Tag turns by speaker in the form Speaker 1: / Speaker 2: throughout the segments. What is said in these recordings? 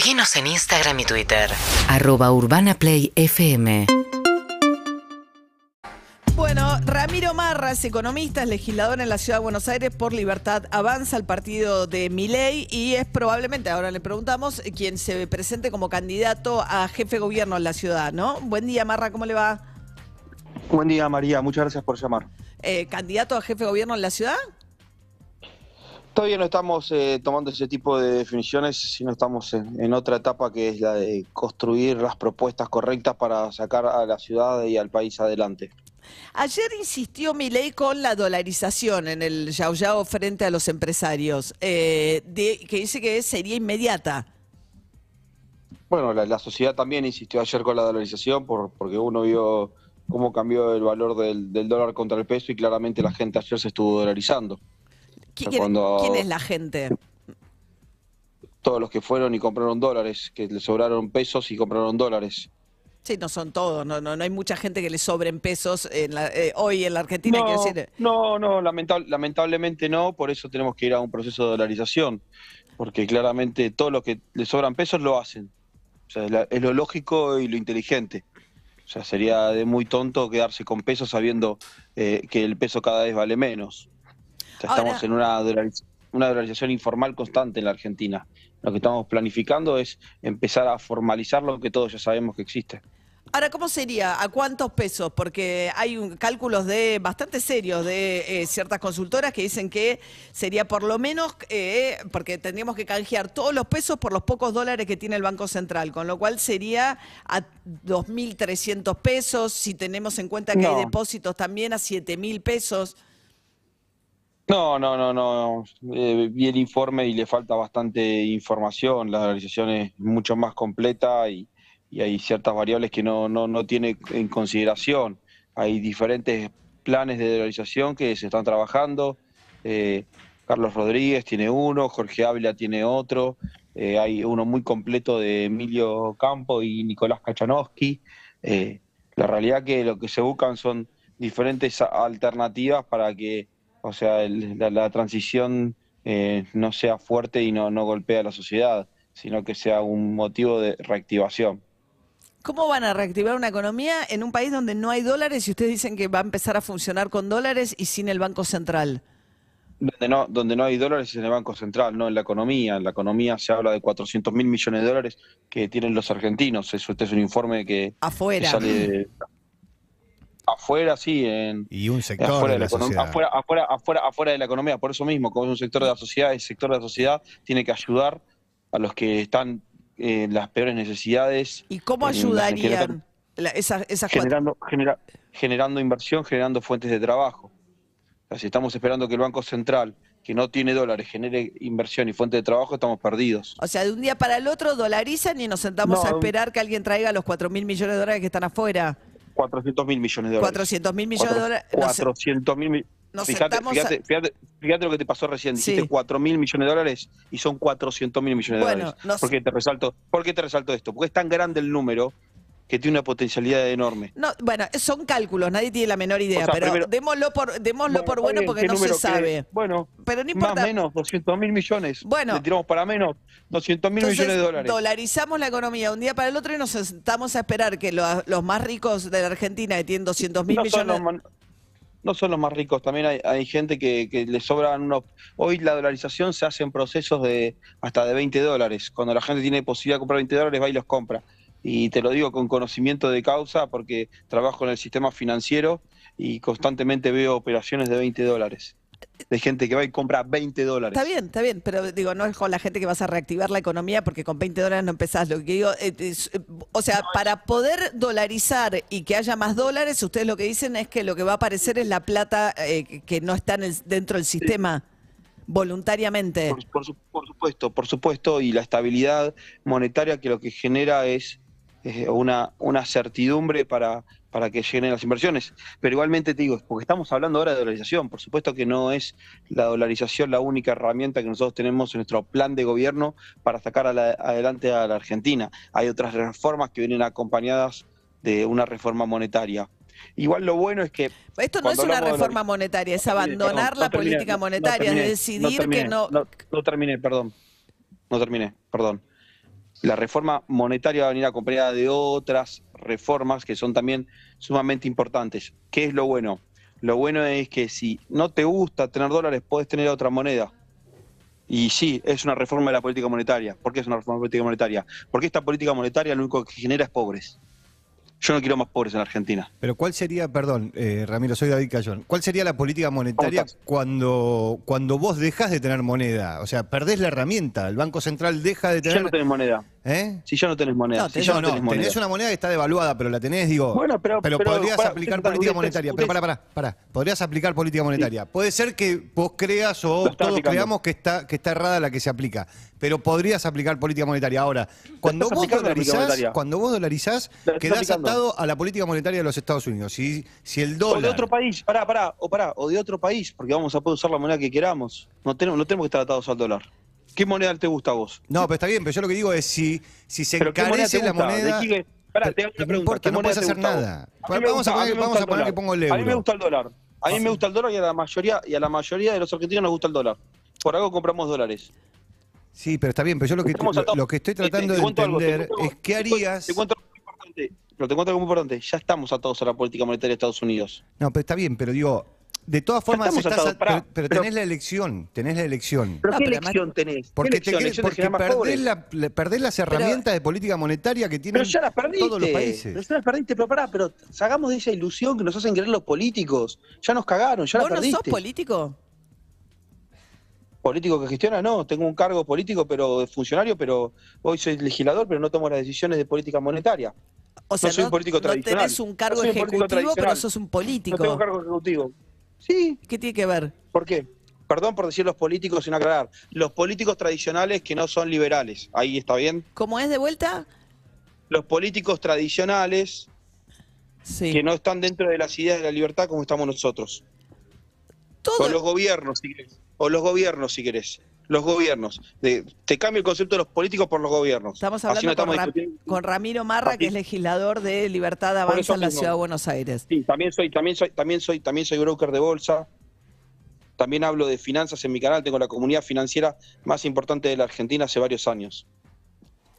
Speaker 1: Seguinos en Instagram y Twitter.
Speaker 2: Arroba Urbana Play FM.
Speaker 3: Bueno, Ramiro Marras, economista, es legislador en la Ciudad de Buenos Aires por Libertad Avanza, el partido de Miley, y es probablemente, ahora le preguntamos, quien se presente como candidato a jefe de gobierno en la ciudad, ¿no? Buen día, Marra, ¿cómo le va?
Speaker 4: Buen día, María. Muchas gracias por llamar.
Speaker 3: Eh, ¿Candidato a jefe de gobierno en la ciudad?
Speaker 4: Todavía no estamos eh, tomando ese tipo de definiciones, sino estamos en, en otra etapa que es la de construir las propuestas correctas para sacar a la ciudad y al país adelante.
Speaker 3: Ayer insistió Milei con la dolarización en el Yao Yao frente a los empresarios, eh, de- que dice que sería inmediata.
Speaker 4: Bueno, la, la sociedad también insistió ayer con la dolarización por, porque uno vio cómo cambió el valor del, del dólar contra el peso y claramente la gente ayer se estuvo dolarizando.
Speaker 3: ¿Qui-
Speaker 4: Cuando-
Speaker 3: ¿Quién, es la gente?
Speaker 4: Todos los que fueron y compraron dólares, que le sobraron pesos y compraron dólares.
Speaker 3: Sí, no son todos, no, no, no hay mucha gente que le sobren pesos en la- eh, hoy en la Argentina,
Speaker 4: No,
Speaker 3: decir.
Speaker 4: no, no, lamentab- lamentablemente no, por eso tenemos que ir a un proceso de dolarización, porque claramente todos los que le sobran pesos lo hacen. O sea, es, la- es lo lógico y lo inteligente. O sea, sería de muy tonto quedarse con pesos sabiendo eh, que el peso cada vez vale menos. O sea,
Speaker 3: Ahora-
Speaker 4: estamos en una, una dolarización informal constante en la Argentina. Lo que estamos planificando es empezar a formalizar lo que todos ya sabemos que existe.
Speaker 3: Ahora, ¿cómo sería? ¿A cuántos pesos? Porque hay un- cálculos de bastante serios de eh, ciertas consultoras que dicen que sería por lo menos, eh, porque tendríamos que canjear todos los pesos por los pocos dólares que tiene el Banco Central, con lo cual sería a 2.300 pesos, si tenemos en cuenta que hay depósitos también a 7.000 pesos.
Speaker 4: No, no, no, no. Eh, vi el informe y le falta bastante información. La dolarización es mucho más completa y, hay ciertas variables que no, no, no tiene en consideración. Hay diferentes planes de dolarización que se están trabajando. Eh, Carlos Rodríguez tiene uno, Jorge Ávila tiene otro. eh, hay uno muy completo de Emilio Campo y Nicolás Kachanowski. Eh, la realidad que lo que se buscan son diferentes alternativas para que o sea, el- la, la transición eh, no sea fuerte y no, no golpee a la sociedad, sino que sea un motivo de reactivación.
Speaker 3: ¿Cómo van a reactivar una economía en un país donde no hay dólares y ustedes dicen que va a empezar a funcionar con dólares y sin el Banco Central?
Speaker 4: Donde no, donde no hay dólares es en el Banco Central, no en la economía. En la economía se habla de 400 mil millones de dólares que tienen los argentinos. Eso este es un informe que, sale de- afuera, sí, en,
Speaker 5: Y un sector
Speaker 4: afuera
Speaker 5: de la
Speaker 4: economía,
Speaker 5: sociedad.
Speaker 4: afuera, afuera, afuera, afuera de la economía. Por eso mismo, como es un sector de la sociedad, el sector de la sociedad tiene que ayudar a los que están eh, en las peores necesidades.
Speaker 3: ¿Y cómo
Speaker 4: en-
Speaker 3: ayudarían la- esas,
Speaker 4: generando, genera- generando inversión, generando fuentes de trabajo. O sea, si estamos esperando que el Banco Central, que no tiene dólares, genere inversión y fuente de trabajo, estamos perdidos.
Speaker 3: O sea, de un día para el otro dolarizan y nos sentamos
Speaker 4: No,
Speaker 3: a esperar que alguien traiga los 4 mil millones de dólares que están afuera.
Speaker 4: 400 mil millones de dólares.
Speaker 3: 400 mil millones de dólares. No sé,
Speaker 4: 400 mil millones. Fíjate,
Speaker 3: a-
Speaker 4: fíjate, fíjate, fíjate lo que te pasó recién.
Speaker 3: Sí.
Speaker 4: Dijiste 4 mil millones de dólares y son 400 mil millones de
Speaker 3: Bueno,
Speaker 4: dólares.
Speaker 3: no.
Speaker 4: ¿Por qué te resalto? ¿Por qué te resalto esto? Porque es tan grande el número que tiene una potencialidad enorme.
Speaker 3: No, bueno, son cálculos, nadie tiene la menor idea,
Speaker 4: O sea,
Speaker 3: pero
Speaker 4: primero-
Speaker 3: démoslo por, démoslo
Speaker 4: Bueno,
Speaker 3: por bueno
Speaker 4: bien,
Speaker 3: porque
Speaker 4: ¿qué
Speaker 3: no se sabe.
Speaker 4: Bueno,
Speaker 3: Pero no importa.
Speaker 4: más o menos, 200 mil millones.
Speaker 3: Bueno.
Speaker 4: Le tiramos para menos, 200 mil millones de dólares.
Speaker 3: dolarizamos la economía un día para el otro y nos sentamos a esperar que lo- los más ricos de la Argentina, que tienen 200 mil
Speaker 4: no, son
Speaker 3: millones...
Speaker 4: no son los más ricos, también hay, hay gente que, que le sobran unos... Hoy la dolarización se hace en procesos de hasta de 20 dólares. Cuando la gente tiene posibilidad de comprar 20 dólares, va y los compra. Y te lo digo con conocimiento de causa porque trabajo en el sistema financiero y constantemente veo operaciones de 20 dólares. De gente que va y compra 20 dólares.
Speaker 3: Está bien, está bien, pero digo, no es con la gente que vas a reactivar la economía porque con 20 dólares no empezás. Lo que digo, eh, es, eh, o sea, para poder dolarizar y que haya más dólares, ustedes lo que dicen es que lo que va a aparecer es la plata eh, que- no está en el- dentro del sistema voluntariamente.
Speaker 4: Por, por su- por supuesto, por supuesto, y la estabilidad monetaria que lo que genera es eh, una, una certidumbre para, para que lleguen las inversiones. Pero igualmente te digo, porque estamos hablando ahora de dolarización, por supuesto que no es la dolarización la única herramienta que nosotros tenemos en nuestro plan de gobierno para sacar a la- adelante a la Argentina. Hay otras reformas que vienen acompañadas de una reforma monetaria. Igual lo bueno es que
Speaker 3: Esto no es una reforma monetaria, es abandonar la
Speaker 4: no
Speaker 3: política monetaria,
Speaker 4: terminé,
Speaker 3: es decidir que no...
Speaker 4: no. No terminé, perdón. No terminé, perdón. La reforma monetaria va a venir acompañada de otras reformas que son también sumamente importantes. ¿Qué es lo bueno? Lo bueno es que si no te gusta tener dólares, puedes tener otra moneda. Y sí, es una reforma de la política monetaria. ¿Por qué es una reforma de la política monetaria? Porque esta política monetaria lo único que genera es pobres. Yo no quiero más pobres en la Argentina.
Speaker 5: Pero ¿cuál sería, perdón, eh, Ramiro, soy David Cayón, ¿cuál sería la política monetaria cuando, cuando vos dejas de tener moneda? O sea, perdés la herramienta, el Banco Central deja de
Speaker 4: Si ya
Speaker 5: tener...
Speaker 4: no tenés moneda.
Speaker 5: ¿Eh?
Speaker 4: Si ya no tenés moneda.
Speaker 3: No,
Speaker 4: si
Speaker 3: tenés-
Speaker 4: ya
Speaker 5: No,
Speaker 4: tenés moneda.
Speaker 5: tenés una moneda que está devaluada, pero la tenés, digo.
Speaker 4: Bueno, pero- pero-
Speaker 5: podrías aplicar política monetaria. Pero pará, pará, pará. Podrías aplicar política monetaria. Puede ser que vos creas o todos
Speaker 4: aplicando.
Speaker 5: creamos que está, que está errada la que se aplica. Pero podrías aplicar política monetaria. Ahora, cuando vos dolarizás, cuando vos dolarizás, quedás
Speaker 4: aplicando.
Speaker 5: atado a la política monetaria de los Estados Unidos. Si, si el
Speaker 4: O de
Speaker 5: dólar.
Speaker 4: otro país, pará, pará, o pará, o de otro país, porque vamos a poder usar la moneda que queramos. No tenemos, no tenemos que estar atados al dólar. ¿Qué moneda te gusta a vos?
Speaker 5: No, pero está bien, pero yo lo que digo es si, si se
Speaker 4: ¿Pero qué moneda
Speaker 5: encarece la moneda.
Speaker 4: ¿De qué- pará, te hago
Speaker 5: pero
Speaker 4: una
Speaker 5: no importa,
Speaker 4: ¿qué
Speaker 5: no puedes hacer nada.
Speaker 4: A
Speaker 5: Vamos a poner, vamos a poner que pongo el
Speaker 4: A mí me
Speaker 5: euro.
Speaker 4: gusta el dólar. A mí me gusta el dólar y a la mayoría y a la mayoría de los argentinos nos gusta el dólar. Por algo compramos dólares.
Speaker 5: Sí, pero está bien, pero yo lo que, lo, que estoy
Speaker 4: Te- te-
Speaker 5: tratando
Speaker 4: te
Speaker 5: de entender
Speaker 4: algo.
Speaker 5: es qué harías.
Speaker 4: Te cuento algo muy importante. Pero te cuento algo muy importante. Ya estamos atados a la política monetaria de Estados Unidos.
Speaker 5: No, pero está bien, pero digo, de todas formas estás
Speaker 4: atados,
Speaker 5: a-
Speaker 4: pará,
Speaker 5: pero, pero
Speaker 4: pero-
Speaker 5: tenés la elección, tenés la elección.
Speaker 4: ¿Pero
Speaker 3: No,
Speaker 4: qué elección tenés? ¿Qué
Speaker 5: Porque,
Speaker 4: más
Speaker 5: perdés, la- perdés las herramientas de política monetaria que tienen
Speaker 4: Pero ya las perdiste.
Speaker 5: todos los países.
Speaker 4: Pero ya las perdiste, pero pará, pero sacamos de esa ilusión que nos hacen creer los políticos. Ya nos cagaron, ya la
Speaker 3: ¿Vos no sos
Speaker 4: perdiste.
Speaker 3: político?
Speaker 4: político que gestiona, no, tengo un cargo político, pero de funcionario, pero hoy soy legislador, pero no tomo las decisiones de política monetaria.
Speaker 3: O sea,
Speaker 4: soy un político
Speaker 3: no
Speaker 4: tradicional.
Speaker 3: tenés un cargo
Speaker 4: No soy un político
Speaker 3: ejecutivo, pero sos un
Speaker 4: No
Speaker 3: político.
Speaker 4: tengo cargo ejecutivo. Sí,
Speaker 3: ¿Qué tiene que ver?
Speaker 4: ¿por qué? Perdón por decir los políticos sin aclarar. Los políticos tradicionales que no son liberales. Ahí está bien.
Speaker 3: ¿Cómo es de vuelta?
Speaker 4: Los políticos tradicionales
Speaker 3: Sí.
Speaker 4: que no están dentro de las ideas de la libertad como estamos nosotros.
Speaker 3: Todo,
Speaker 4: O los gobiernos, si querés. O los gobiernos, si querés. Los gobiernos. De- te cambio el concepto de los políticos por los gobiernos.
Speaker 3: Estamos hablando
Speaker 4: no
Speaker 3: con,
Speaker 4: estamos
Speaker 3: Ramiro Marra, que es legislador de Libertad Avanza en la
Speaker 4: mismo.
Speaker 3: Ciudad de Buenos Aires.
Speaker 4: Sí, también soy, también soy, también soy, también soy broker de bolsa. También hablo de finanzas en mi canal. Tengo la comunidad financiera más importante de la Argentina hace varios años.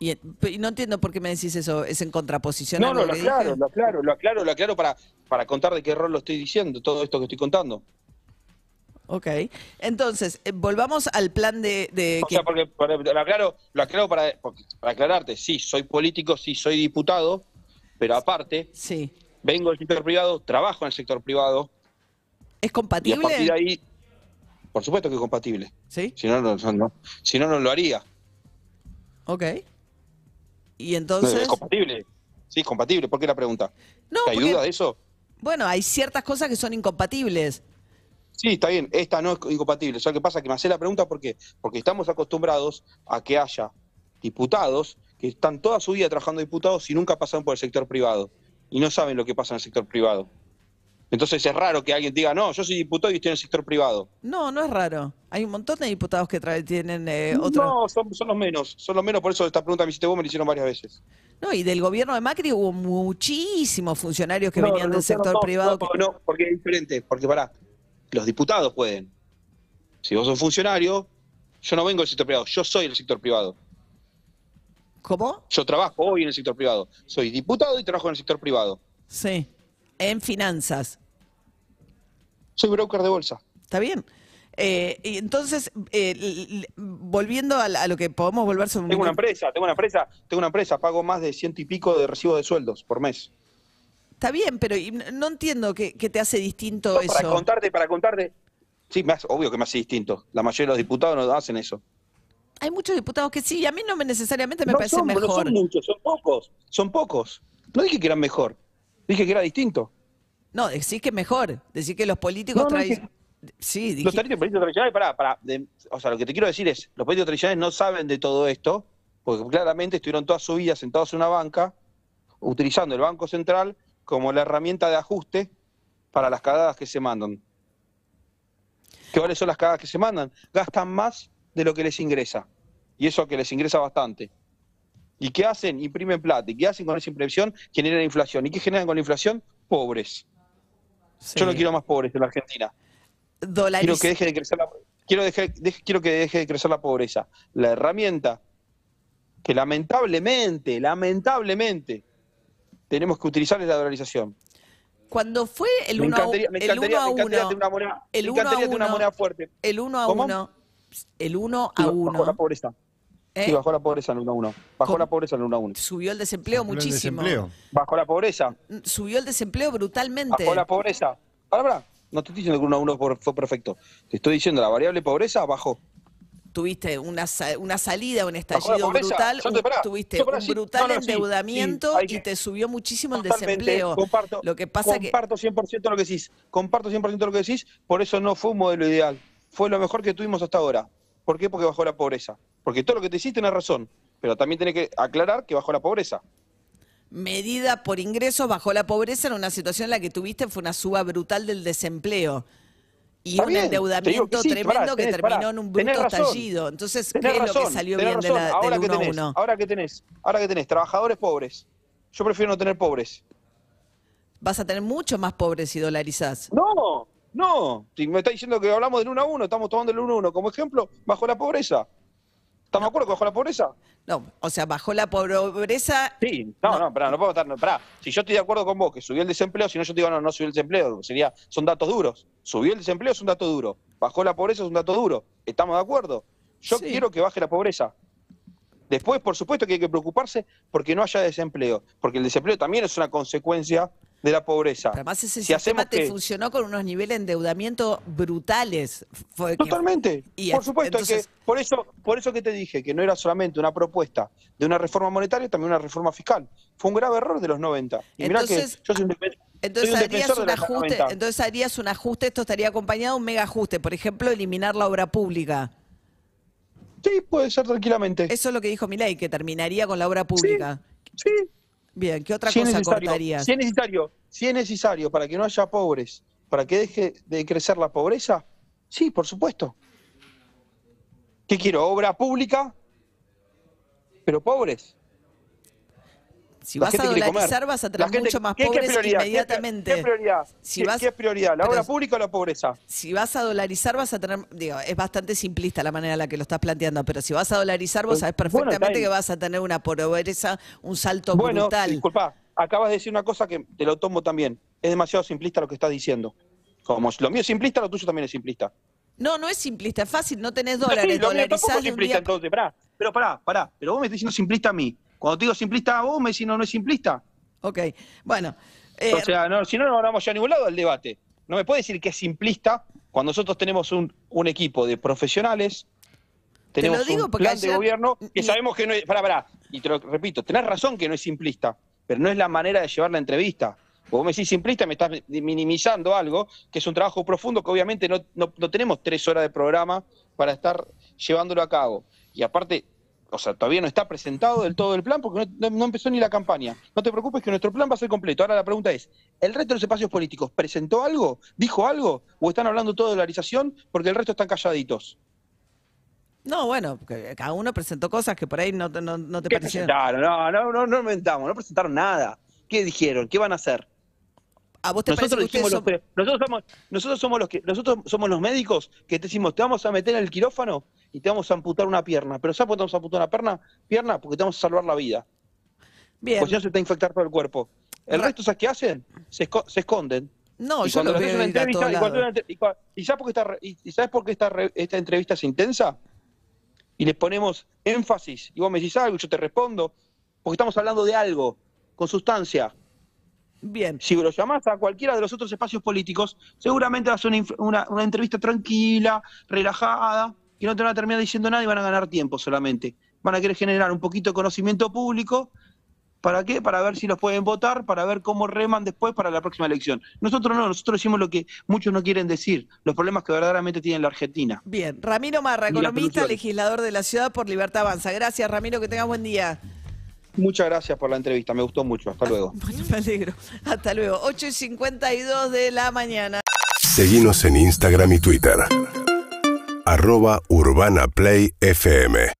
Speaker 3: Y, no entiendo por qué me decís eso. ¿Es en contraposición a
Speaker 4: No,
Speaker 3: algo
Speaker 4: no, lo aclaro,
Speaker 3: dije?
Speaker 4: lo aclaro, lo aclaro, lo aclaro para, para contar de qué rol lo estoy diciendo, todo esto que estoy contando.
Speaker 3: Ok. Entonces, eh, volvamos al plan de... de
Speaker 4: O
Speaker 3: que-
Speaker 4: sea, porque para- lo aclaro, lo aclaro para, para aclararte, sí, soy político, sí, soy diputado, pero aparte,
Speaker 3: Sí.
Speaker 4: vengo del sector privado, trabajo en el sector privado,
Speaker 3: ¿Es
Speaker 4: y a
Speaker 3: compatible?
Speaker 4: partir de ahí, por supuesto que es compatible.
Speaker 3: Sí.
Speaker 4: Si no, no, no, si no, no lo haría.
Speaker 3: Ok. Y
Speaker 4: No,
Speaker 3: entonces...
Speaker 4: ¿Es compatible? Sí, es compatible. ¿Por qué la pregunta?
Speaker 3: No,
Speaker 4: ¿Hay
Speaker 3: porque-
Speaker 4: duda de eso?
Speaker 3: Bueno, hay ciertas cosas que son incompatibles.
Speaker 4: Sí, está bien. Esta no es incompatible. ¿Sabes qué pasa? Que me hace la pregunta ¿por qué? Porque estamos acostumbrados a que haya diputados que están toda su vida trabajando diputados y nunca pasan por el sector privado. Y no saben lo que pasa en el sector privado. Entonces es raro que alguien diga, no, yo soy diputado y estoy en el sector privado.
Speaker 3: No, no es raro. Hay un montón de diputados que tienen eh, otro...
Speaker 4: No, son, son los menos. Son los menos. Por eso esta pregunta me hiciste vos, me la hicieron varias veces.
Speaker 3: No, y del gobierno de Macri hubo muchísimos funcionarios que
Speaker 4: No,
Speaker 3: venían del
Speaker 4: no,
Speaker 3: sector
Speaker 4: no,
Speaker 3: privado.
Speaker 4: No,
Speaker 3: que-
Speaker 4: no, porque es diferente. Porque pará, los diputados pueden. Si vos sos funcionario, yo no vengo del sector privado, yo soy el sector privado.
Speaker 3: ¿Cómo?
Speaker 4: Yo trabajo hoy en el sector privado. Soy diputado y trabajo en el sector privado.
Speaker 3: Sí. En finanzas.
Speaker 4: Soy broker de bolsa.
Speaker 3: ¿Está bien? Eh, y entonces, eh, volviendo a, la- a lo que podemos volver sobre
Speaker 4: Tengo una empresa, tengo una empresa, tengo una empresa, pago más de ciento y pico de recibo de sueldos por mes.
Speaker 3: Está bien, pero no entiendo qué, qué te hace distinto
Speaker 4: No,
Speaker 3: eso.
Speaker 4: para contarte, para contarte. Sí, hace- obvio que me hace distinto. La mayoría de los diputados no hacen eso.
Speaker 3: Hay muchos diputados que sí, y a mí no me necesariamente me
Speaker 4: no,
Speaker 3: parece
Speaker 4: son, no
Speaker 3: mejor.
Speaker 4: son muchos, son pocos. Son pocos. No dije que eran mejor, dije que era distinto.
Speaker 3: No, decís que mejor. Decís que los políticos
Speaker 4: No, dije-
Speaker 3: Sí, dije...
Speaker 4: Los políticos tradicionales, pará, pará, de- o sea, lo que te quiero decir es, los políticos tradicionales no saben de todo esto, porque claramente estuvieron toda su vida sentados en una banca, utilizando el Banco Central como la herramienta de ajuste para las cagadas que se mandan. ¿Qué cuáles son las cagadas que se mandan? Gastan más de lo que les ingresa. Y eso que les ingresa bastante. ¿Y qué hacen? Imprimen plata. ¿Y qué hacen con esa impresión? Generan inflación. ¿Y qué generan con la inflación? Pobres.
Speaker 3: sí.
Speaker 4: Yo no quiero más pobres en la Argentina.
Speaker 3: Dolariz-
Speaker 4: Quiero que deje de crecer la, quiero, deje- deje- quiero que deje de crecer la pobreza. La herramienta que lamentablemente, lamentablemente, tenemos que utilizar es la dolarización.
Speaker 3: Cuando fue el
Speaker 4: Me
Speaker 3: 1 a
Speaker 4: encantaría, me
Speaker 3: el
Speaker 4: encantaría,
Speaker 3: 1 a
Speaker 4: me encantaría
Speaker 3: 1,
Speaker 4: tener una moneda,
Speaker 3: el
Speaker 4: me
Speaker 3: 1 a
Speaker 4: encantaría tener una
Speaker 3: 1,
Speaker 4: moneda fuerte.
Speaker 3: el 1 a
Speaker 4: ¿Cómo?
Speaker 3: 1, el 1
Speaker 4: Sí,
Speaker 3: a
Speaker 4: Bajó la
Speaker 3: 1,
Speaker 4: pobreza.
Speaker 3: ¿eh?
Speaker 4: Sí, bajó la pobreza en el 1 a 1. Bajó
Speaker 3: ¿Cómo?
Speaker 4: la pobreza en el 1 a 1.
Speaker 3: subió el desempleo
Speaker 5: El
Speaker 3: muchísimo.
Speaker 5: desempleo.
Speaker 4: Bajó la pobreza.
Speaker 3: Subió el desempleo brutalmente.
Speaker 4: Bajó la pobreza. Ahora, pará, no te estoy diciendo que el 1 a 1 por- fue perfecto. Te estoy diciendo la variable pobreza bajó.
Speaker 3: Tuviste una, una salida, un estallido brutal, un-
Speaker 4: pará,
Speaker 3: tuviste un
Speaker 4: sí,
Speaker 3: brutal
Speaker 4: no, no, sí,
Speaker 3: endeudamiento
Speaker 4: sí,
Speaker 3: y te subió muchísimo el desempleo.
Speaker 4: Comparto,
Speaker 3: Lo que pasa que
Speaker 4: comparto 100% lo que decís. Comparto 100% lo que decís. Por eso no fue un modelo ideal. Fue lo mejor que tuvimos hasta ahora. ¿Por qué? Porque bajó la pobreza. Porque todo lo que te hiciste tenés razón. Pero también tenés que aclarar que bajó la pobreza.
Speaker 3: medida por ingresos bajó la pobreza en una situación en la que tuviste fue una suba brutal del desempleo. Y
Speaker 4: Está
Speaker 3: un
Speaker 4: bien,
Speaker 3: endeudamiento
Speaker 4: que sí,
Speaker 3: tremendo
Speaker 4: pará,
Speaker 3: que terminó
Speaker 4: pará,
Speaker 3: en un bruto
Speaker 4: razón.
Speaker 3: estallido. Entonces, ¿qué es lo que salió bien de la,
Speaker 4: ahora
Speaker 3: del
Speaker 4: que
Speaker 3: 1 a
Speaker 4: tenés,
Speaker 3: 1?
Speaker 4: ahora que tenés, ahora que tenés trabajadores pobres. Yo prefiero no tener pobres.
Speaker 3: Vas a tener mucho más pobres si dolarizás.
Speaker 4: No, no. Si me está diciendo que hablamos del 1 a 1, estamos tomando el 1 a 1 como ejemplo, bajó la pobreza. ¿Estamos de acuerdo que bajó la pobreza?
Speaker 3: No, o sea, bajó la pobreza.
Speaker 4: Sí, no, no, pará, no puedo estar, no, pará. Si yo estoy de acuerdo con vos que subió el desempleo, si no yo te digo, no, no subió el desempleo, sería, son datos duros. Subió el desempleo es un dato duro. Bajó la pobreza es un dato duro. ¿Estamos de acuerdo? Yo
Speaker 3: Sí.
Speaker 4: quiero que baje la pobreza. Después, por supuesto que hay que preocuparse porque no haya desempleo, porque el desempleo también es una consecuencia de la pobreza.
Speaker 3: Además ese
Speaker 4: Si
Speaker 3: sistema te
Speaker 4: que-
Speaker 3: funcionó con unos niveles de endeudamiento brutales. Fue que-
Speaker 4: Totalmente.
Speaker 3: y
Speaker 4: por
Speaker 3: es-
Speaker 4: supuesto
Speaker 3: entonces-
Speaker 4: que por eso, por eso que te dije que no era solamente una propuesta de una reforma monetaria, también una reforma fiscal. Fue un grave error de los 90. Y mirá
Speaker 3: Entonces-
Speaker 4: que yo
Speaker 3: Entonces
Speaker 4: un
Speaker 3: harías un ajuste,
Speaker 4: 90.
Speaker 3: entonces harías un ajuste, esto estaría acompañado de un mega ajuste, por ejemplo, eliminar la obra pública.
Speaker 4: Sí, puede ser tranquilamente.
Speaker 3: Eso es lo que dijo Milei, que terminaría con la obra pública.
Speaker 4: Sí,
Speaker 3: Bien, ¿qué otra
Speaker 4: si es
Speaker 3: cosa
Speaker 4: necesario,
Speaker 3: cortarías?
Speaker 4: si es necesario, si es necesario para que no haya pobres, para que deje de crecer la pobreza, sí, por supuesto. ¿Qué quiero? Obra pública, pero pobres.
Speaker 3: Si
Speaker 4: La
Speaker 3: vas a dolarizar vas a tener mucho más
Speaker 4: ¿qué-
Speaker 3: pobres inmediatamente.
Speaker 4: ¿Qué, prioridad?
Speaker 3: Si
Speaker 4: ¿Qué,
Speaker 3: vas-
Speaker 4: qué prioridad? ¿La obra pública o la pobreza?
Speaker 3: Si vas a dolarizar vas a tener, digo, es bastante simplista la manera en la que lo estás planteando, pero si vas a dolarizar vos sabés perfectamente que vas a tener una pobreza, un salto
Speaker 4: Bueno,
Speaker 3: brutal.
Speaker 4: disculpa, acabas de decir una cosa que te lo tomo también. Es demasiado simplista lo que estás diciendo. Como lo mío es simplista, lo tuyo también es simplista.
Speaker 3: No, no es simplista, es fácil, no tenés
Speaker 4: Sí,
Speaker 3: dólares,
Speaker 4: lo mío tampoco
Speaker 3: dolarizás
Speaker 4: es simplista
Speaker 3: día
Speaker 4: entonces, pará. Pero pará, pará. Pero vos me estás diciendo simplista a mí. Cuando te digo simplista a vos, me decís no, no es simplista.
Speaker 3: Ok, bueno. eh,
Speaker 4: o sea, no, si no, no vamos ya a ningún lado del debate. No me puede decir que es simplista cuando nosotros tenemos un, un equipo de profesionales,
Speaker 3: Te
Speaker 4: tenemos un plan de gobierno que sabemos que no es... Pará, pará. Y te lo repito, tenés razón que no es simplista, pero no es la manera de llevar la entrevista. Vos me decís simplista, me estás minimizando algo que es un trabajo profundo que obviamente no, no, no tenemos tres horas de programa para estar llevándolo a cabo. Y aparte, o sea, todavía no está presentado del todo el plan porque no, empezó ni la campaña. No te preocupes que nuestro plan va a ser completo. Ahora la pregunta es, ¿el resto de los espacios políticos presentó algo? ¿Dijo algo? ¿O están hablando todo de dolarización porque el resto están calladitos?
Speaker 3: No, bueno, cada uno presentó cosas que por ahí no, te- no, no te
Speaker 4: ¿Qué
Speaker 3: parecieron.
Speaker 4: presentaron? No, no, no, no inventamos, no presentaron nada. ¿Qué dijeron? ¿Qué van a hacer?
Speaker 3: ¿A vos te parece
Speaker 4: Nosotros,
Speaker 3: que
Speaker 4: dijimos
Speaker 3: ustedes
Speaker 4: los- nosotros somos, nosotros somos los que, nosotros somos los médicos que te decimos, te vamos a meter en el quirófano y te vamos a amputar una pierna. Pero ¿sabes por qué te vamos a amputar una pierna? Pierna, porque te vamos a salvar la vida.
Speaker 3: Bien.
Speaker 4: Porque si no se te va a infectar todo el cuerpo. El resto, ¿sabes qué hacen? Se, esco- se esconden.
Speaker 3: No,
Speaker 4: y
Speaker 3: yo lo veo ir a todos
Speaker 4: y cuando
Speaker 3: lados.
Speaker 4: y cua- ¿y sabes por qué esta, y- sabes por qué esta, re- esta entrevista es intensa? Y les ponemos énfasis, y vos me decís algo, y yo te respondo, porque estamos hablando de algo, con sustancia.
Speaker 3: Bien.
Speaker 4: Si lo llamás a cualquiera de los otros espacios políticos, seguramente va a una, una- una entrevista tranquila, relajada, que no te van a terminar diciendo nada y van a ganar tiempo solamente. Van a querer generar un poquito de conocimiento público. ¿Para qué? Para ver si los pueden votar, para ver cómo reman después para la próxima elección. Nosotros no, nosotros decimos lo que muchos no quieren decir, los problemas que verdaderamente tiene la Argentina.
Speaker 3: Bien. Ramiro Marra, economista, legislador de la ciudad por Libertad Avanza. Gracias, Ramiro, que tengas buen día.
Speaker 4: Muchas gracias por la entrevista, me gustó mucho. Hasta luego.
Speaker 3: Bueno, me alegro. Hasta luego. 8 y 52 de la mañana.
Speaker 6: Seguinos en Instagram y Twitter. Arroba Urbana Play FM.